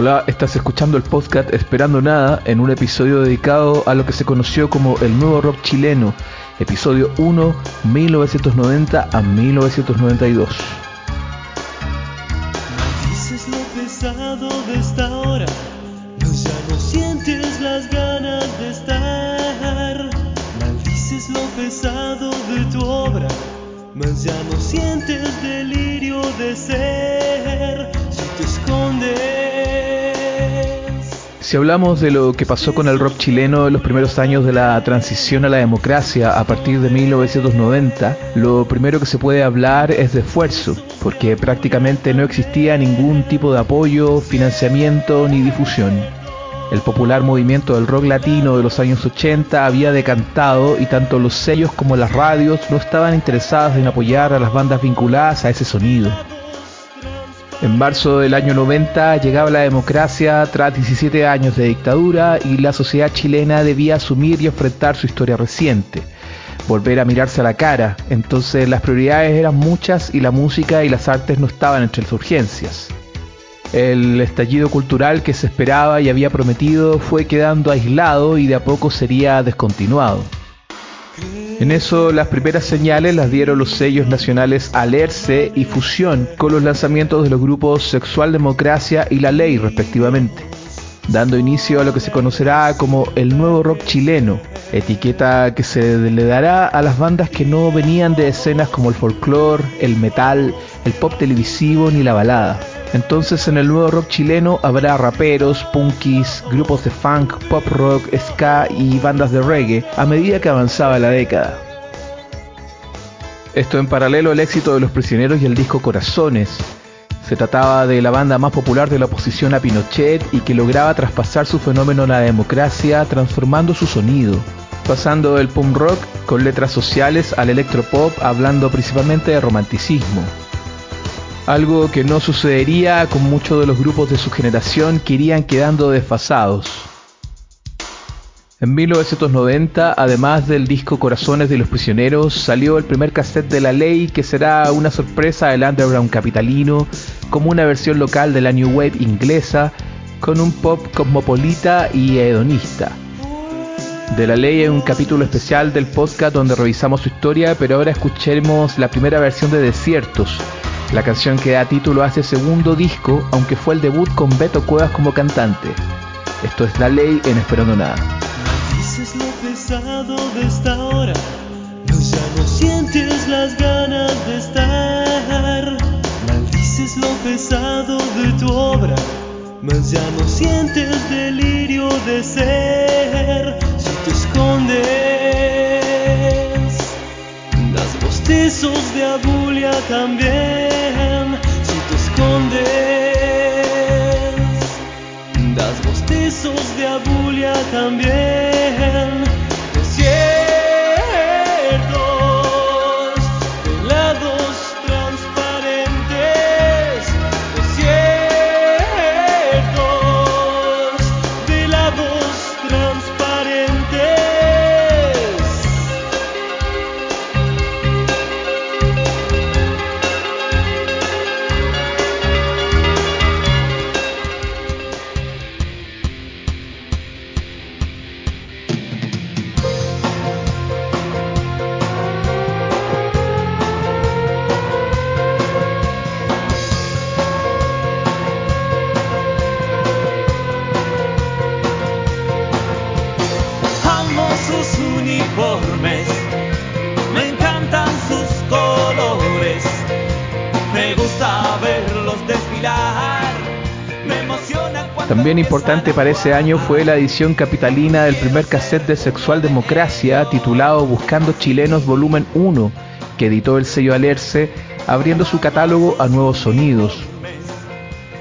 Hola, estás escuchando el podcast Esperando Nada en un episodio dedicado a lo que se conoció como el nuevo rock chileno, episodio 1, 1990 a 1992. Si hablamos de lo que pasó con el rock chileno en los primeros años de la transición a la democracia a partir de 1990, lo primero que se puede hablar es de esfuerzo, porque prácticamente no existía ningún tipo de apoyo, financiamiento ni difusión. El popular movimiento del rock latino de los años 80 había decantado y tanto los sellos como las radios no estaban interesadas en apoyar a las bandas vinculadas a ese sonido. En marzo del año 90 llegaba la democracia tras 17 años de dictadura y la sociedad chilena debía asumir y enfrentar su historia reciente, volver a mirarse a la cara. Entonces las prioridades eran muchas y la música y las artes no estaban entre las urgencias. El estallido cultural que se esperaba y había prometido fue quedando aislado y de a poco sería descontinuado. En eso las primeras señales las dieron los sellos nacionales Alerce y Fusión con los lanzamientos de los grupos Sexual Democracia y La Ley respectivamente, dando inicio a lo que se conocerá como el nuevo rock chileno, etiqueta que se le dará a las bandas que no venían de escenas como el folclore, el metal, el pop televisivo ni la balada. Entonces en el nuevo rock chileno habrá raperos, punkis, grupos de funk, pop rock, ska y bandas de reggae a medida que avanzaba la década. Esto en paralelo al éxito de Los Prisioneros y el disco Corazones. Se trataba de la banda más popular de la oposición a Pinochet y que lograba traspasar su fenómeno a la democracia transformando su sonido, pasando del punk rock con letras sociales al electropop hablando principalmente de romanticismo algo que no sucedería con muchos de los grupos de su generación que irían quedando desfasados. En 1990, además del disco Corazones de los Prisioneros, salió el primer cassette de La Ley que será una sorpresa del underground capitalino, como una versión local de la New Wave inglesa, con un pop cosmopolita y hedonista. De La Ley hay un capítulo especial del podcast donde revisamos su historia, pero ahora escucharemos la primera versión de Desiertos, la canción que da título a este segundo disco, aunque fue el debut con Beto Cuevas como cantante. Esto es La Ley en Esperando Nada. Maldices lo pesado de esta hora, pues ya no sientes las ganas de estar. Maldices lo pesado de tu obra, mas ya no sientes delirio de ser. Si te escondes, bostezos de abulia también. Si te escondes, das bostezos de abulia también. También importante para ese año fue la edición capitalina del primer cassette de Sexual Democracia titulado Buscando Chilenos Volumen 1, que editó el sello Alerce, abriendo su catálogo a nuevos sonidos.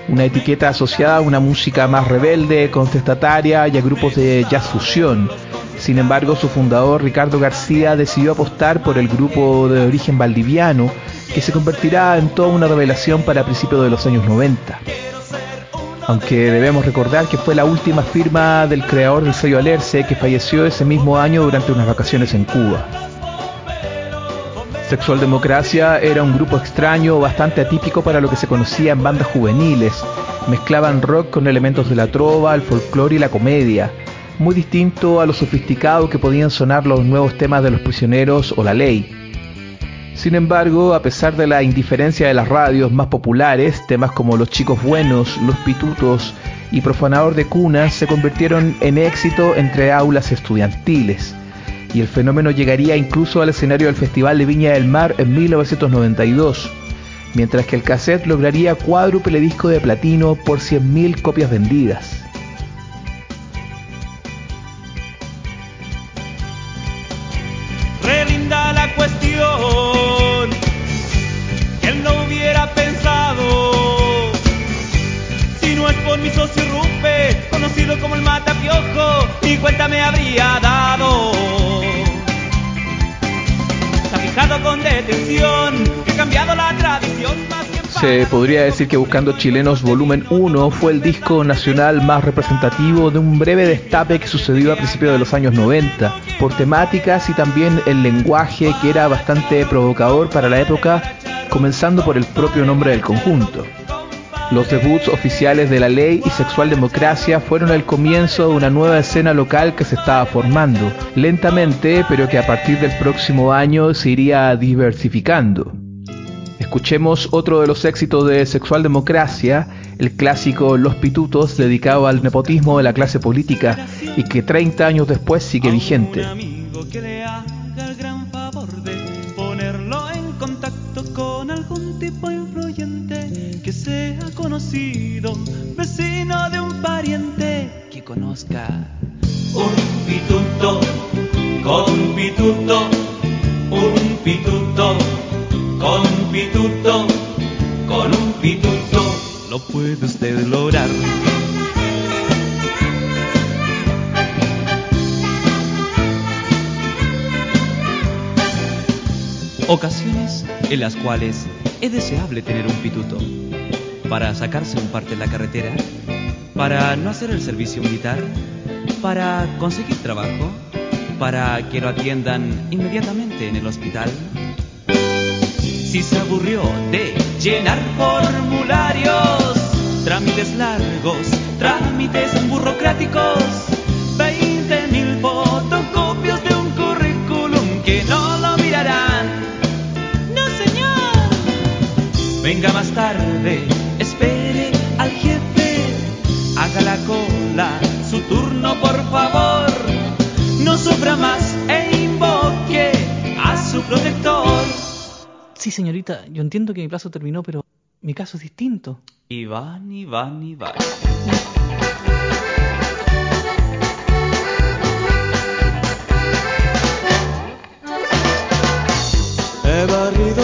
Una etiqueta asociada a una música más rebelde, contestataria y a grupos de jazz fusión. Sin embargo, su fundador Ricardo García decidió apostar por el grupo de origen valdiviano, que se convertirá en toda una revelación para principios de los años 90 aunque debemos recordar que fue la última firma del creador del sello Alerce que falleció ese mismo año durante unas vacaciones en Cuba. Sexual Democracia era un grupo extraño, bastante atípico para lo que se conocía en bandas juveniles, Mezclaban rock con elementos de la trova, el folclore y la comedia, muy distinto a lo sofisticado que podían sonar los nuevos temas de los prisioneros o la ley. Sin embargo, a pesar de la indiferencia de las radios más populares, temas como Los chicos buenos, Los pitutos y Profanador de cunas se convirtieron en éxito entre aulas estudiantiles. Y el fenómeno llegaría incluso al escenario del Festival de Viña del Mar en 1992, mientras que el cassette lograría cuádruple disco de platino por 100.000 copias vendidas. Tradición Se podría decir que Buscando Chilenos Volumen 1 fue el disco nacional más representativo de un breve destape que sucedió a principios de los años 90, por temáticas y también el lenguaje que era bastante provocador para la época, comenzando por el propio nombre del conjunto. Los debuts oficiales de la ley y sexual democracia fueron el comienzo de una nueva escena local que se estaba formando, lentamente, pero que a partir del próximo año se iría diversificando. Escuchemos otro de los éxitos de Sexual Democracia, el clásico Los Pitutos, dedicado al nepotismo de la clase política y que 30 años después sigue vigente. Vecino de un pariente que conozca. Un pituto con un pituto, un pituto con un pituto, con un pituto, lo puede usted lograr. Ocasiones en las cuales es deseable tener un pituto para sacarse un parte de la carretera, para no hacer el servicio militar, para conseguir trabajo, para que lo atiendan inmediatamente en el hospital. Si se aburrió de llenar formularios, trámites largos, trámites burocráticos, 20 mil Sí, señorita, yo entiendo que mi plazo terminó, pero mi caso es distinto. Iván, Iván, Iván. He barrido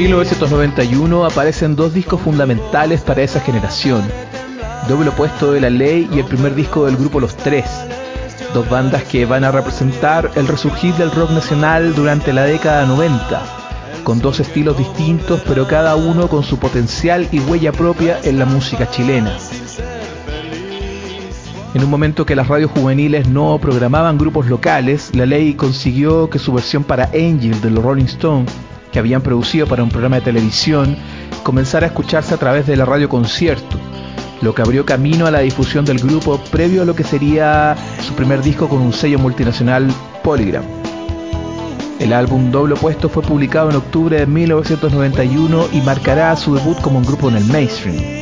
1991 aparecen dos discos fundamentales para esa generación. Doble opuesto de la ley y el primer disco del grupo Los Tres. Dos bandas que van a representar el resurgir del rock nacional durante la década 90, con dos estilos distintos pero cada uno con su potencial y huella propia en la música chilena. En un momento que las radios juveniles no programaban grupos locales, la ley consiguió que su versión para Angel de los Rolling Stones que habían producido para un programa de televisión comenzara a escucharse a través de la radio concierto, lo que abrió camino a la difusión del grupo previo a lo que sería su primer disco con un sello multinacional Polygram. El álbum Doble Opuesto fue publicado en octubre de 1991 y marcará su debut como un grupo en el mainstream.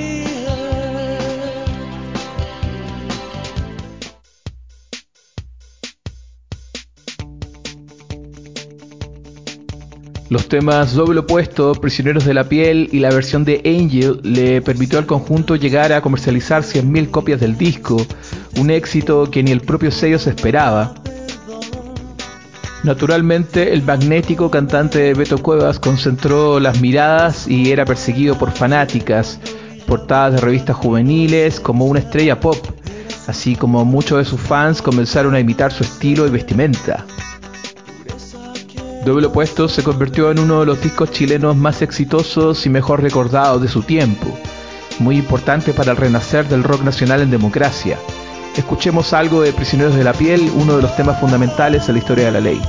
Los temas Doble Opuesto, Prisioneros de la Piel y la versión de Angel le permitió al conjunto llegar a comercializar 100.000 copias del disco, un éxito que ni el propio sello se esperaba. Naturalmente, el magnético cantante Beto Cuevas concentró las miradas y era perseguido por fanáticas, portadas de revistas juveniles como una estrella pop, así como muchos de sus fans comenzaron a imitar su estilo y vestimenta. Doble Opuesto se convirtió en uno de los discos chilenos más exitosos y mejor recordados de su tiempo, muy importante para el renacer del rock nacional en democracia, Escuchemos algo de Prisioneros de la Piel, uno de los temas fundamentales en la historia de la ley.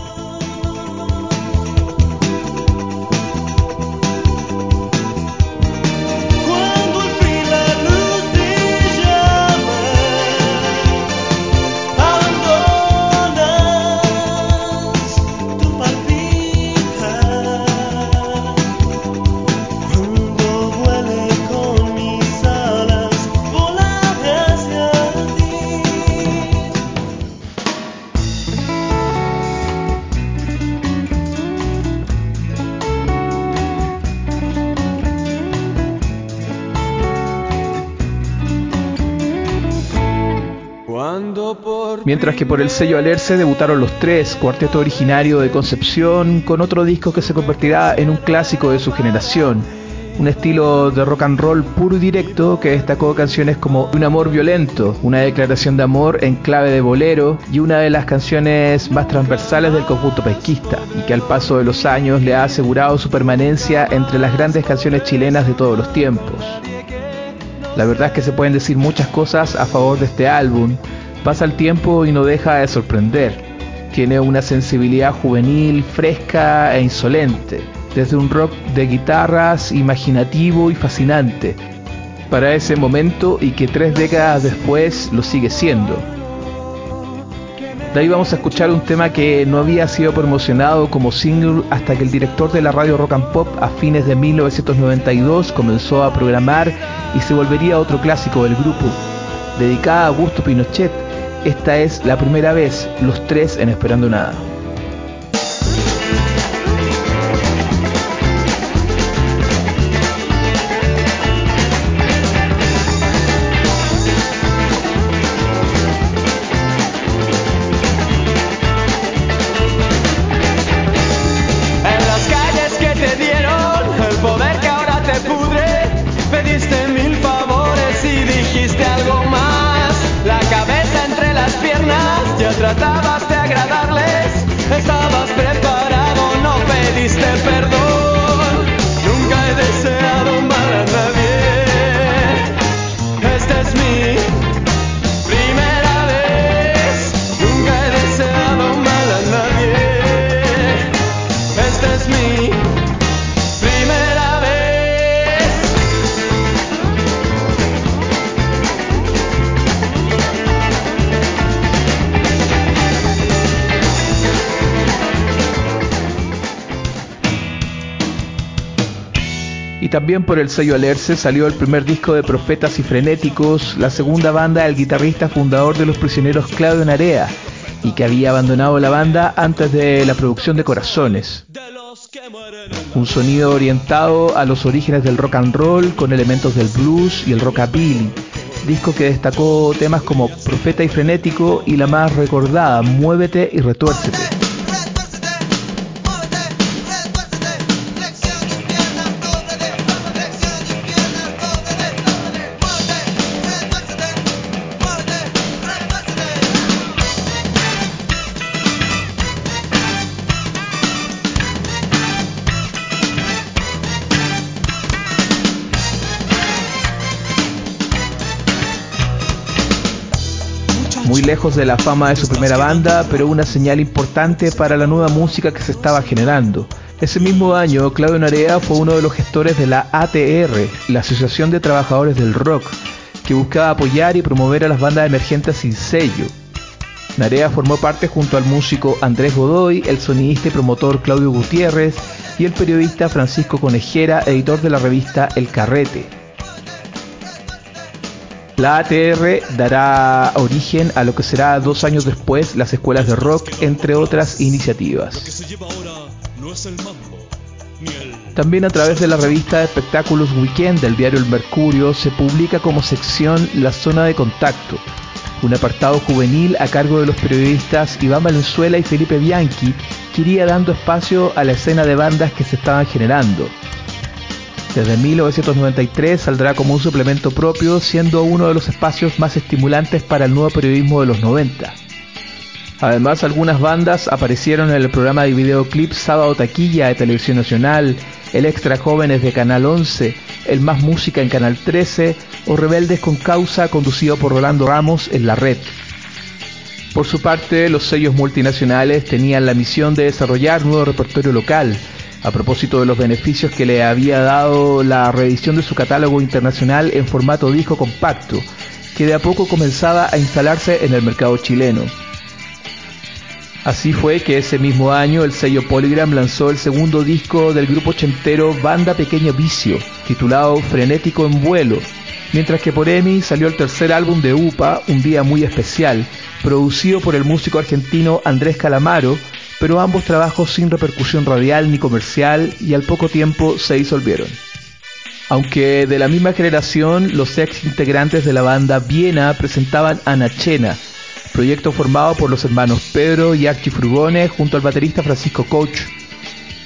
Mientras que por el sello Alerce debutaron los tres, cuarteto originario de Concepción, con otro disco que se convertirá en un clásico de su generación. Un estilo de rock and roll puro y directo que destacó canciones como Un amor violento, una declaración de amor en clave de bolero y una de las canciones más transversales del conjunto pesquista, y que al paso de los años le ha asegurado su permanencia entre las grandes canciones chilenas de todos los tiempos. La verdad es que se pueden decir muchas cosas a favor de este álbum, Pasa el tiempo y no deja de sorprender. Tiene una sensibilidad juvenil, fresca e insolente, desde un rock de guitarras imaginativo y fascinante, para ese momento y que tres décadas después lo sigue siendo. De ahí vamos a escuchar un tema que no había sido promocionado como single hasta que el director de la radio Rock and Pop a fines de 1992 comenzó a programar y se volvería otro clásico del grupo, dedicada a Augusto Pinochet, esta es la primera vez, los tres en Esperando Nada. También por el sello Alerce salió el primer disco de Profetas y Frenéticos, la segunda banda del guitarrista fundador de Los Prisioneros Claudio Narea, y que había abandonado la banda antes de la producción de Corazones. Un sonido orientado a los orígenes del rock and roll con elementos del blues y el rockabilly, disco que destacó temas como Profeta y Frenético y la más recordada Muévete y Retuércete. Lejos de la fama de su primera banda, pero una señal importante para la nueva música que se estaba generando. Ese mismo año, Claudio Narea fue uno de los gestores de la ATR, la Asociación de Trabajadores del Rock, que buscaba apoyar y promover a las bandas emergentes sin sello. Narea formó parte junto al músico Andrés Godoy, el sonidista y promotor Claudio Gutiérrez y el periodista Francisco Conejera, editor de la revista El Carrete. La ATR dará origen a lo que será dos años después las escuelas de rock, entre otras iniciativas. También a través de la revista de espectáculos Weekend del diario El Mercurio se publica como sección La Zona de Contacto, un apartado juvenil a cargo de los periodistas Iván Valenzuela y Felipe Bianchi, que iría dando espacio a la escena de bandas que se estaban generando. Desde 1993 saldrá como un suplemento propio, siendo uno de los espacios más estimulantes para el nuevo periodismo de los 90. Además, algunas bandas aparecieron en el programa de videoclips Sábado Taquilla de Televisión Nacional, el Extra Jóvenes de Canal 11, el Más Música en Canal 13 o Rebeldes con Causa conducido por Rolando Ramos en la red. Por su parte, los sellos multinacionales tenían la misión de desarrollar nuevo repertorio local, a propósito de los beneficios que le había dado la reedición de su catálogo internacional en formato disco compacto, que de a poco comenzaba a instalarse en el mercado chileno. Así fue que ese mismo año el sello Polygram lanzó el segundo disco del grupo chentero Banda Pequeño Vicio, titulado Frenético en Vuelo, mientras que por EMI salió el tercer álbum de UPA, Un Día Muy Especial, producido por el músico argentino Andrés Calamaro, pero ambos trabajos sin repercusión radial ni comercial y al poco tiempo se disolvieron. Aunque de la misma generación, los ex integrantes de la banda Viena presentaban Anachena, proyecto formado por los hermanos Pedro y Archie Frugone junto al baterista Francisco Coach,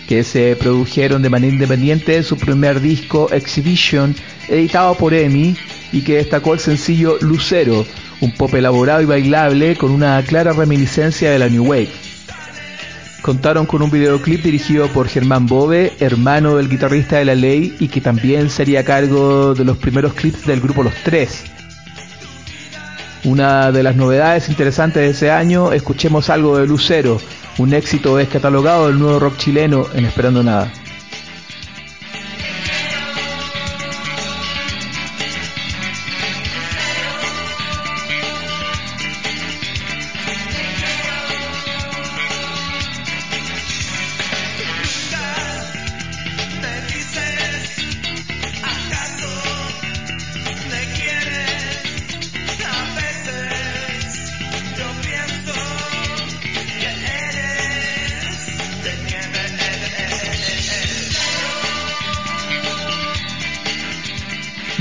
que se produjeron de manera independiente su primer disco Exhibition, editado por EMI, y que destacó el sencillo Lucero, un pop elaborado y bailable con una clara reminiscencia de la New Wave. Contaron con un videoclip dirigido por Germán Bove, hermano del guitarrista de La Ley y que también sería a cargo de los primeros clips del grupo Los Tres. Una de las novedades interesantes de ese año, escuchemos algo de Lucero, un éxito descatalogado del nuevo rock chileno en Esperando Nada.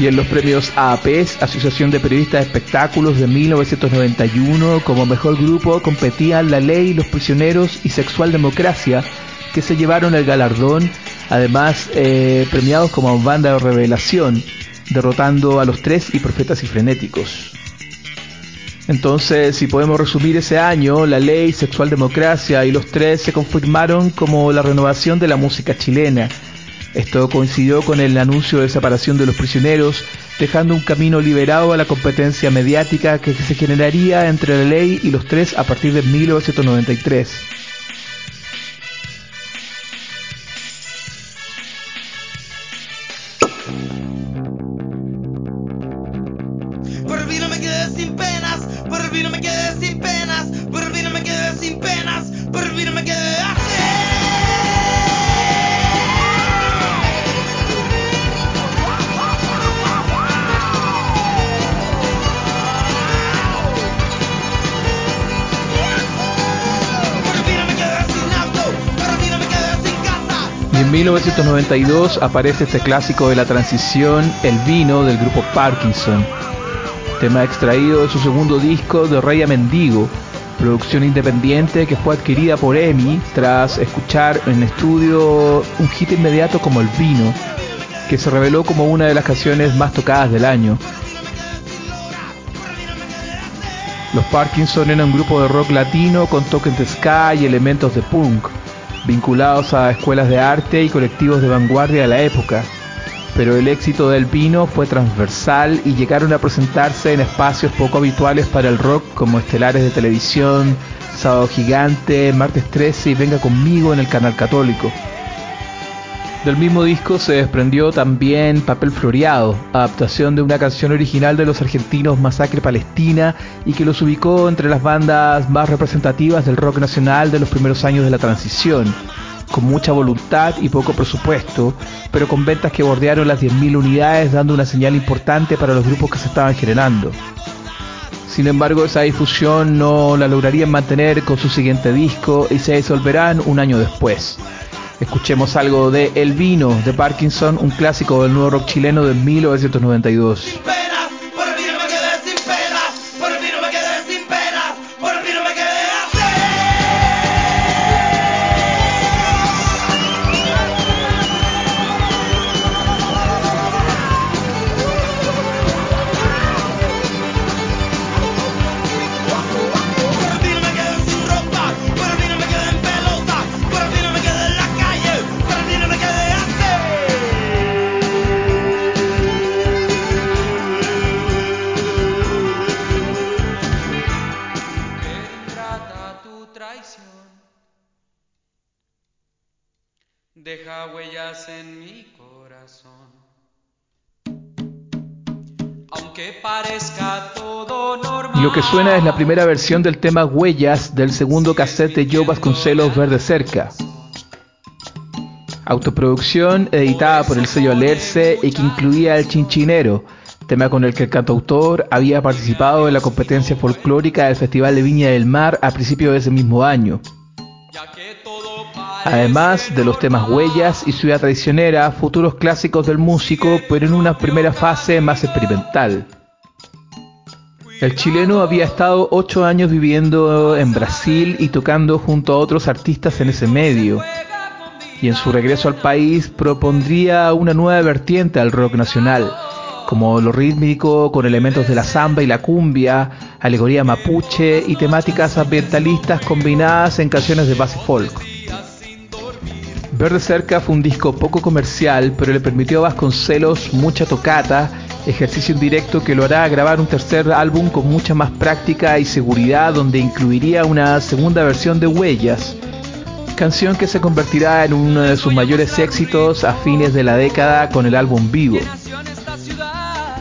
Y en los premios AAPES, Asociación de Periodistas de Espectáculos de 1991, como mejor grupo competían La Ley, Los Prisioneros y Sexual Democracia, que se llevaron el galardón, además eh, premiados como banda de revelación, derrotando a los tres y Profetas y Frenéticos. Entonces, si podemos resumir ese año, la ley, sexual democracia y los tres se confirmaron como la renovación de la música chilena, esto coincidió con el anuncio de separación de los prisioneros, dejando un camino liberado a la competencia mediática que se generaría entre la ley y los tres a partir de 1993. 1992 aparece este clásico de la transición, El vino del grupo Parkinson, tema extraído de su segundo disco de Rey Mendigo, producción independiente que fue adquirida por EMI tras escuchar en estudio un hit inmediato como El vino, que se reveló como una de las canciones más tocadas del año. Los Parkinson eran un grupo de rock latino con toques de ska y elementos de punk vinculados a escuelas de arte y colectivos de vanguardia de la época. Pero el éxito del Pino fue transversal y llegaron a presentarse en espacios poco habituales para el rock como estelares de televisión, Sábado Gigante, Martes 13 y Venga conmigo en el canal católico. Del mismo disco se desprendió también Papel Floreado, adaptación de una canción original de los argentinos Masacre Palestina y que los ubicó entre las bandas más representativas del rock nacional de los primeros años de la transición, con mucha voluntad y poco presupuesto, pero con ventas que bordearon las 10.000 unidades dando una señal importante para los grupos que se estaban generando. Sin embargo, esa difusión no la lograrían mantener con su siguiente disco y se disolverán un año después. Escuchemos algo de El Vino de Parkinson, un clásico del nuevo rock chileno de 1992. Lo que suena es la primera versión del tema Huellas del segundo cassette de Joe Vasconcelos Verde Cerca. Autoproducción editada por el sello Alerce y que incluía El Chinchinero, tema con el que el cantautor había participado en la competencia folclórica del Festival de Viña del Mar a principios de ese mismo año. Además de los temas Huellas y Ciudad Traicionera, futuros clásicos del músico, pero en una primera fase más experimental. El chileno había estado ocho años viviendo en Brasil y tocando junto a otros artistas en ese medio, y en su regreso al país propondría una nueva vertiente al rock nacional, como lo rítmico con elementos de la samba y la cumbia, alegoría mapuche y temáticas ambientalistas combinadas en canciones de base folk. Verde Cerca fue un disco poco comercial, pero le permitió a Vasconcelos mucha tocata, ejercicio indirecto que lo hará grabar un tercer álbum con mucha más práctica y seguridad, donde incluiría una segunda versión de Huellas, canción que se convertirá en uno de sus mayores éxitos a fines de la década con el álbum Vivo.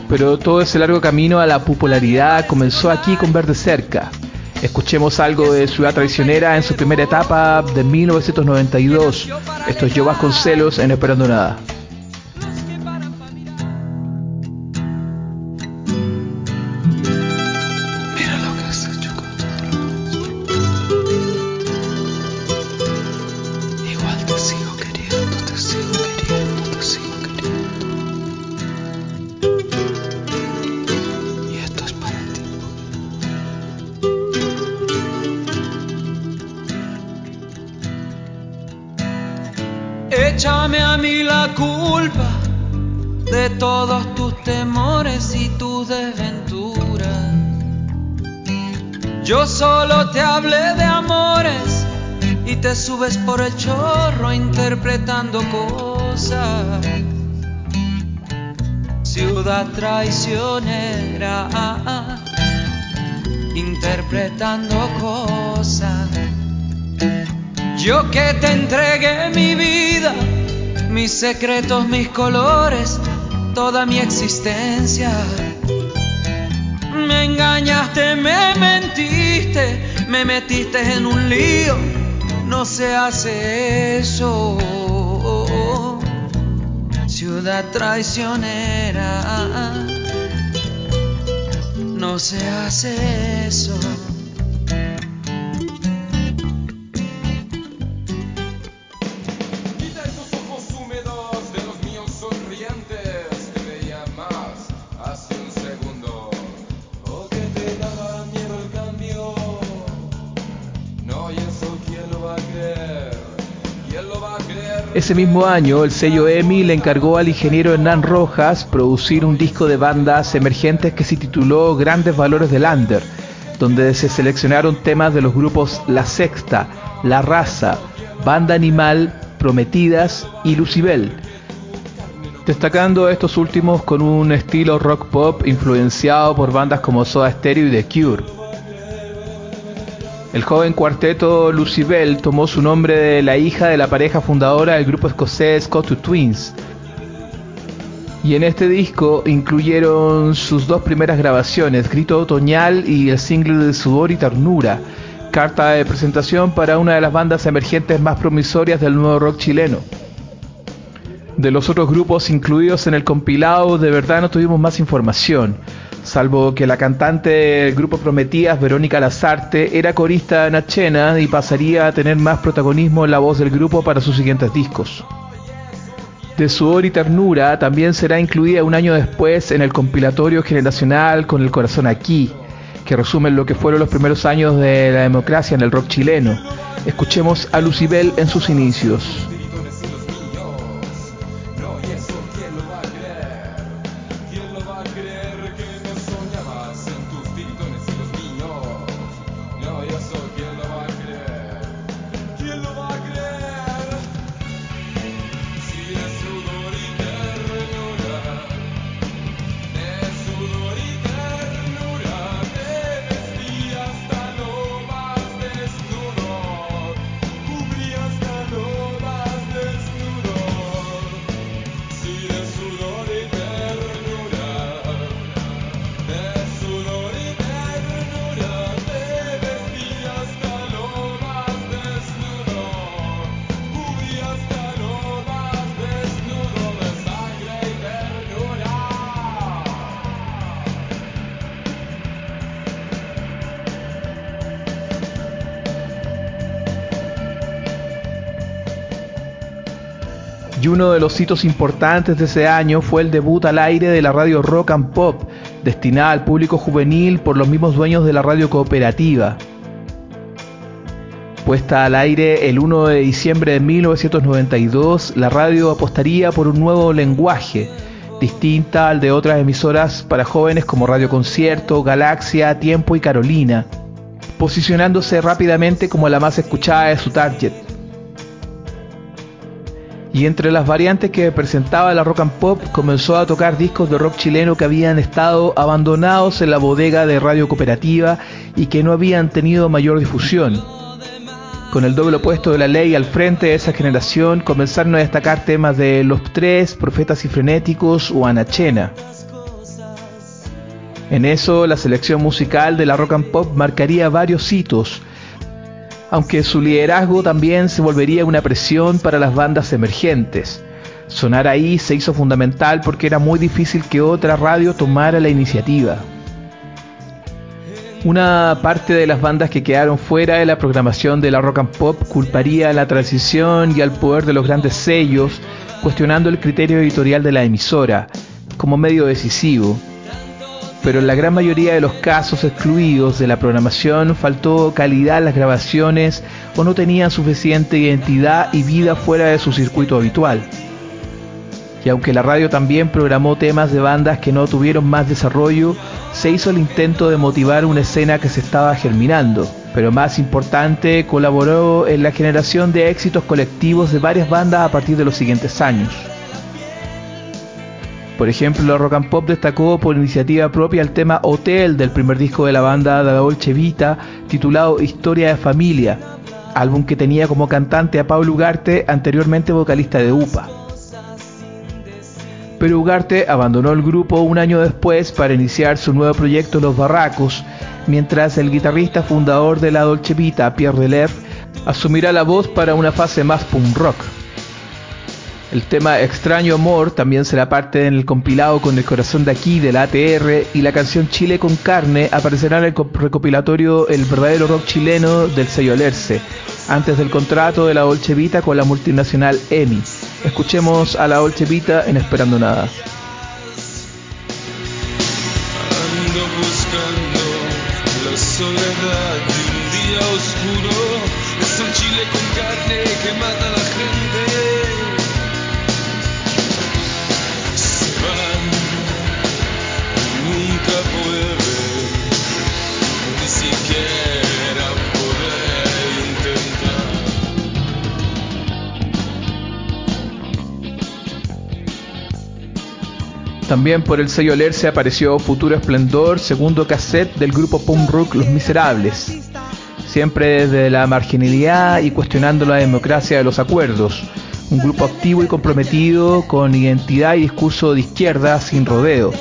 Pero todo ese largo camino a la popularidad comenzó aquí con Verde Cerca. Escuchemos algo de Ciudad Traicionera en su primera etapa de 1992. Esto es Yo Vasconcelos en Esperando Nada. Todos tus temores y tus desventuras. Yo solo te hablé de amores y te subes por el chorro interpretando cosas. Ciudad traicionera, interpretando cosas. Yo que te entregué mi vida, mis secretos, mis colores, toda mi existencia. Me engañaste, me mentiste, me metiste en un lío. No se hace eso. Ciudad traicionera. No se hace eso. Ese mismo año, el sello EMI le encargó al ingeniero Hernán Rojas producir un disco de bandas emergentes que se tituló Grandes Valores del Under, donde se seleccionaron temas de los grupos La Sexta, La Raza, Banda Animal, Prometidas y Lucibel, destacando estos últimos con un estilo rock pop influenciado por bandas como Soda Stereo y The Cure. El joven cuarteto Lucibel tomó su nombre de la hija de la pareja fundadora del grupo escocés Scotty Twins. Y en este disco incluyeron sus dos primeras grabaciones, Grito Otoñal y el single de Sudor y Ternura, carta de presentación para una de las bandas emergentes más promisorias del nuevo rock chileno. De los otros grupos incluidos en el compilado, de verdad no tuvimos más información, salvo que la cantante del grupo Prometidas, Verónica Lazarte, era corista de Nachena y pasaría a tener más protagonismo en la voz del grupo para sus siguientes discos. De Sudor y Ternura también será incluida un año después en el compilatorio generacional Con el Corazón Aquí, que resume lo que fueron los primeros años de la democracia en el rock chileno. Escuchemos a Lucibel en sus inicios. Uno de los hitos importantes de ese año fue el debut al aire de la radio Rock and Pop, destinada al público juvenil por los mismos dueños de la radio cooperativa. Puesta al aire el 1 de diciembre de 1992, la radio apostaría por un nuevo lenguaje, distinta al de otras emisoras para jóvenes como Radio Concierto, Galaxia, Tiempo y Carolina, posicionándose rápidamente como la más escuchada de su target. Y entre las variantes que presentaba la rock and pop comenzó a tocar discos de rock chileno que habían estado abandonados en la bodega de Radio Cooperativa y que no habían tenido mayor difusión. Con el doble opuesto de la ley al frente de esa generación comenzaron a destacar temas de Los Tres, Profetas y Frenéticos o Anachena. En eso, la selección musical de la rock and pop marcaría varios hitos, aunque su liderazgo también se volvería una presión para las bandas emergentes. Sonar ahí se hizo fundamental porque era muy difícil que otra radio tomara la iniciativa. Una parte de las bandas que quedaron fuera de la programación de la rock and pop culparía a la transición y al poder de los grandes sellos, cuestionando el criterio editorial de la emisora como medio decisivo. Pero en la gran mayoría de los casos excluidos de la programación faltó calidad en las grabaciones o no tenían suficiente identidad y vida fuera de su circuito habitual. Y aunque la radio también programó temas de bandas que no tuvieron más desarrollo, se hizo el intento de motivar una escena que se estaba germinando, pero más importante, colaboró en la generación de éxitos colectivos de varias bandas a partir de los siguientes años. Por ejemplo, Rock and Pop destacó por iniciativa propia el tema Hotel del primer disco de la banda de la Dolce Vita, titulado Historia de Familia, álbum que tenía como cantante a Pablo Ugarte, anteriormente vocalista de UPA pero Ugarte abandonó el grupo un año después para iniciar su nuevo proyecto Los Barracos, mientras el guitarrista fundador de la Dolce Vita, Pierre Deler, asumirá la voz para una fase más punk rock. El tema Extraño Amor también será parte en el compilado con el corazón de aquí de la ATR y la canción Chile con carne aparecerá en el recopilatorio El verdadero rock chileno del sello Alerce, antes del contrato de la Dolce con la multinacional EMI. Escuchemos a la Dolce en Esperando Nada. También por el sello Lerce apareció Futuro Esplendor, segundo cassette del grupo punk rock Los Miserables. Siempre desde la marginalidad y cuestionando la democracia de los acuerdos. Un grupo activo y comprometido con identidad y discurso de izquierda sin rodeo.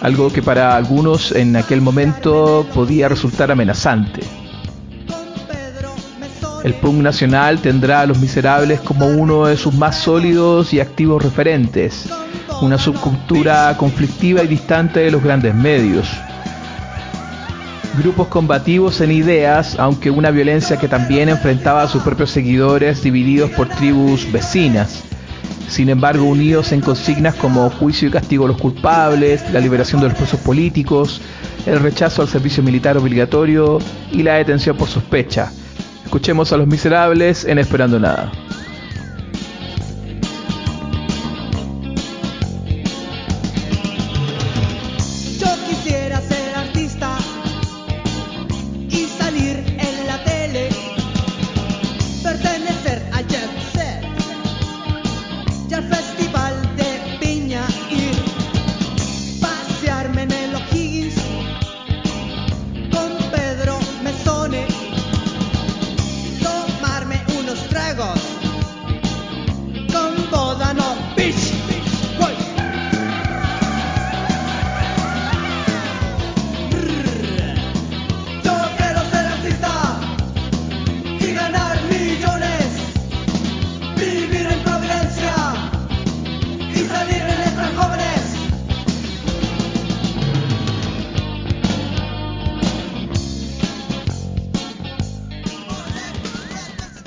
Algo que para algunos en aquel momento podía resultar amenazante. El punk nacional tendrá a Los Miserables como uno de sus más sólidos y activos referentes una subcultura conflictiva y distante de los grandes medios. Grupos combativos en ideas, aunque una violencia que también enfrentaba a sus propios seguidores divididos por tribus vecinas. Sin embargo, unidos en consignas como juicio y castigo a los culpables, la liberación de los presos políticos, el rechazo al servicio militar obligatorio y la detención por sospecha. Escuchemos a los miserables en Esperando Nada.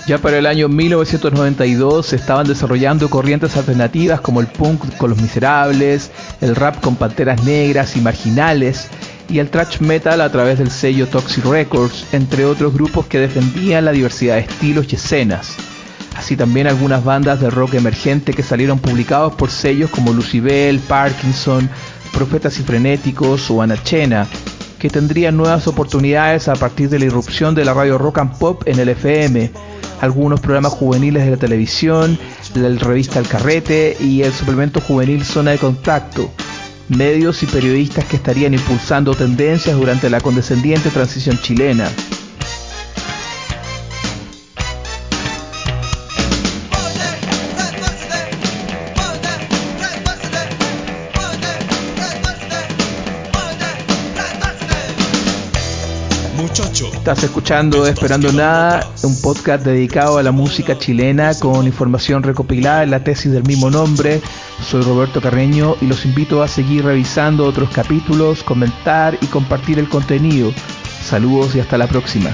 Ya para el año 1992 se estaban desarrollando corrientes alternativas como el punk con los miserables, el rap con panteras negras y marginales, y el thrash metal a través del sello Toxic Records, entre otros grupos que defendían la diversidad de estilos y escenas. Así también algunas bandas de rock emergente que salieron publicados por sellos como Lucibel, Parkinson, Profetas y Frenéticos o Anachena, que tendrían nuevas oportunidades a partir de la irrupción de la radio rock and pop en el FM, algunos programas juveniles de la televisión, la revista El Carrete y el suplemento juvenil Zona de Contacto, medios y periodistas que estarían impulsando tendencias durante la condescendiente transición chilena. Estás escuchando Esperando Nada, un podcast dedicado a la música chilena con información recopilada en la tesis del mismo nombre. Soy Roberto Carreño y los invito a seguir revisando otros capítulos, comentar y compartir el contenido. Saludos y hasta la próxima.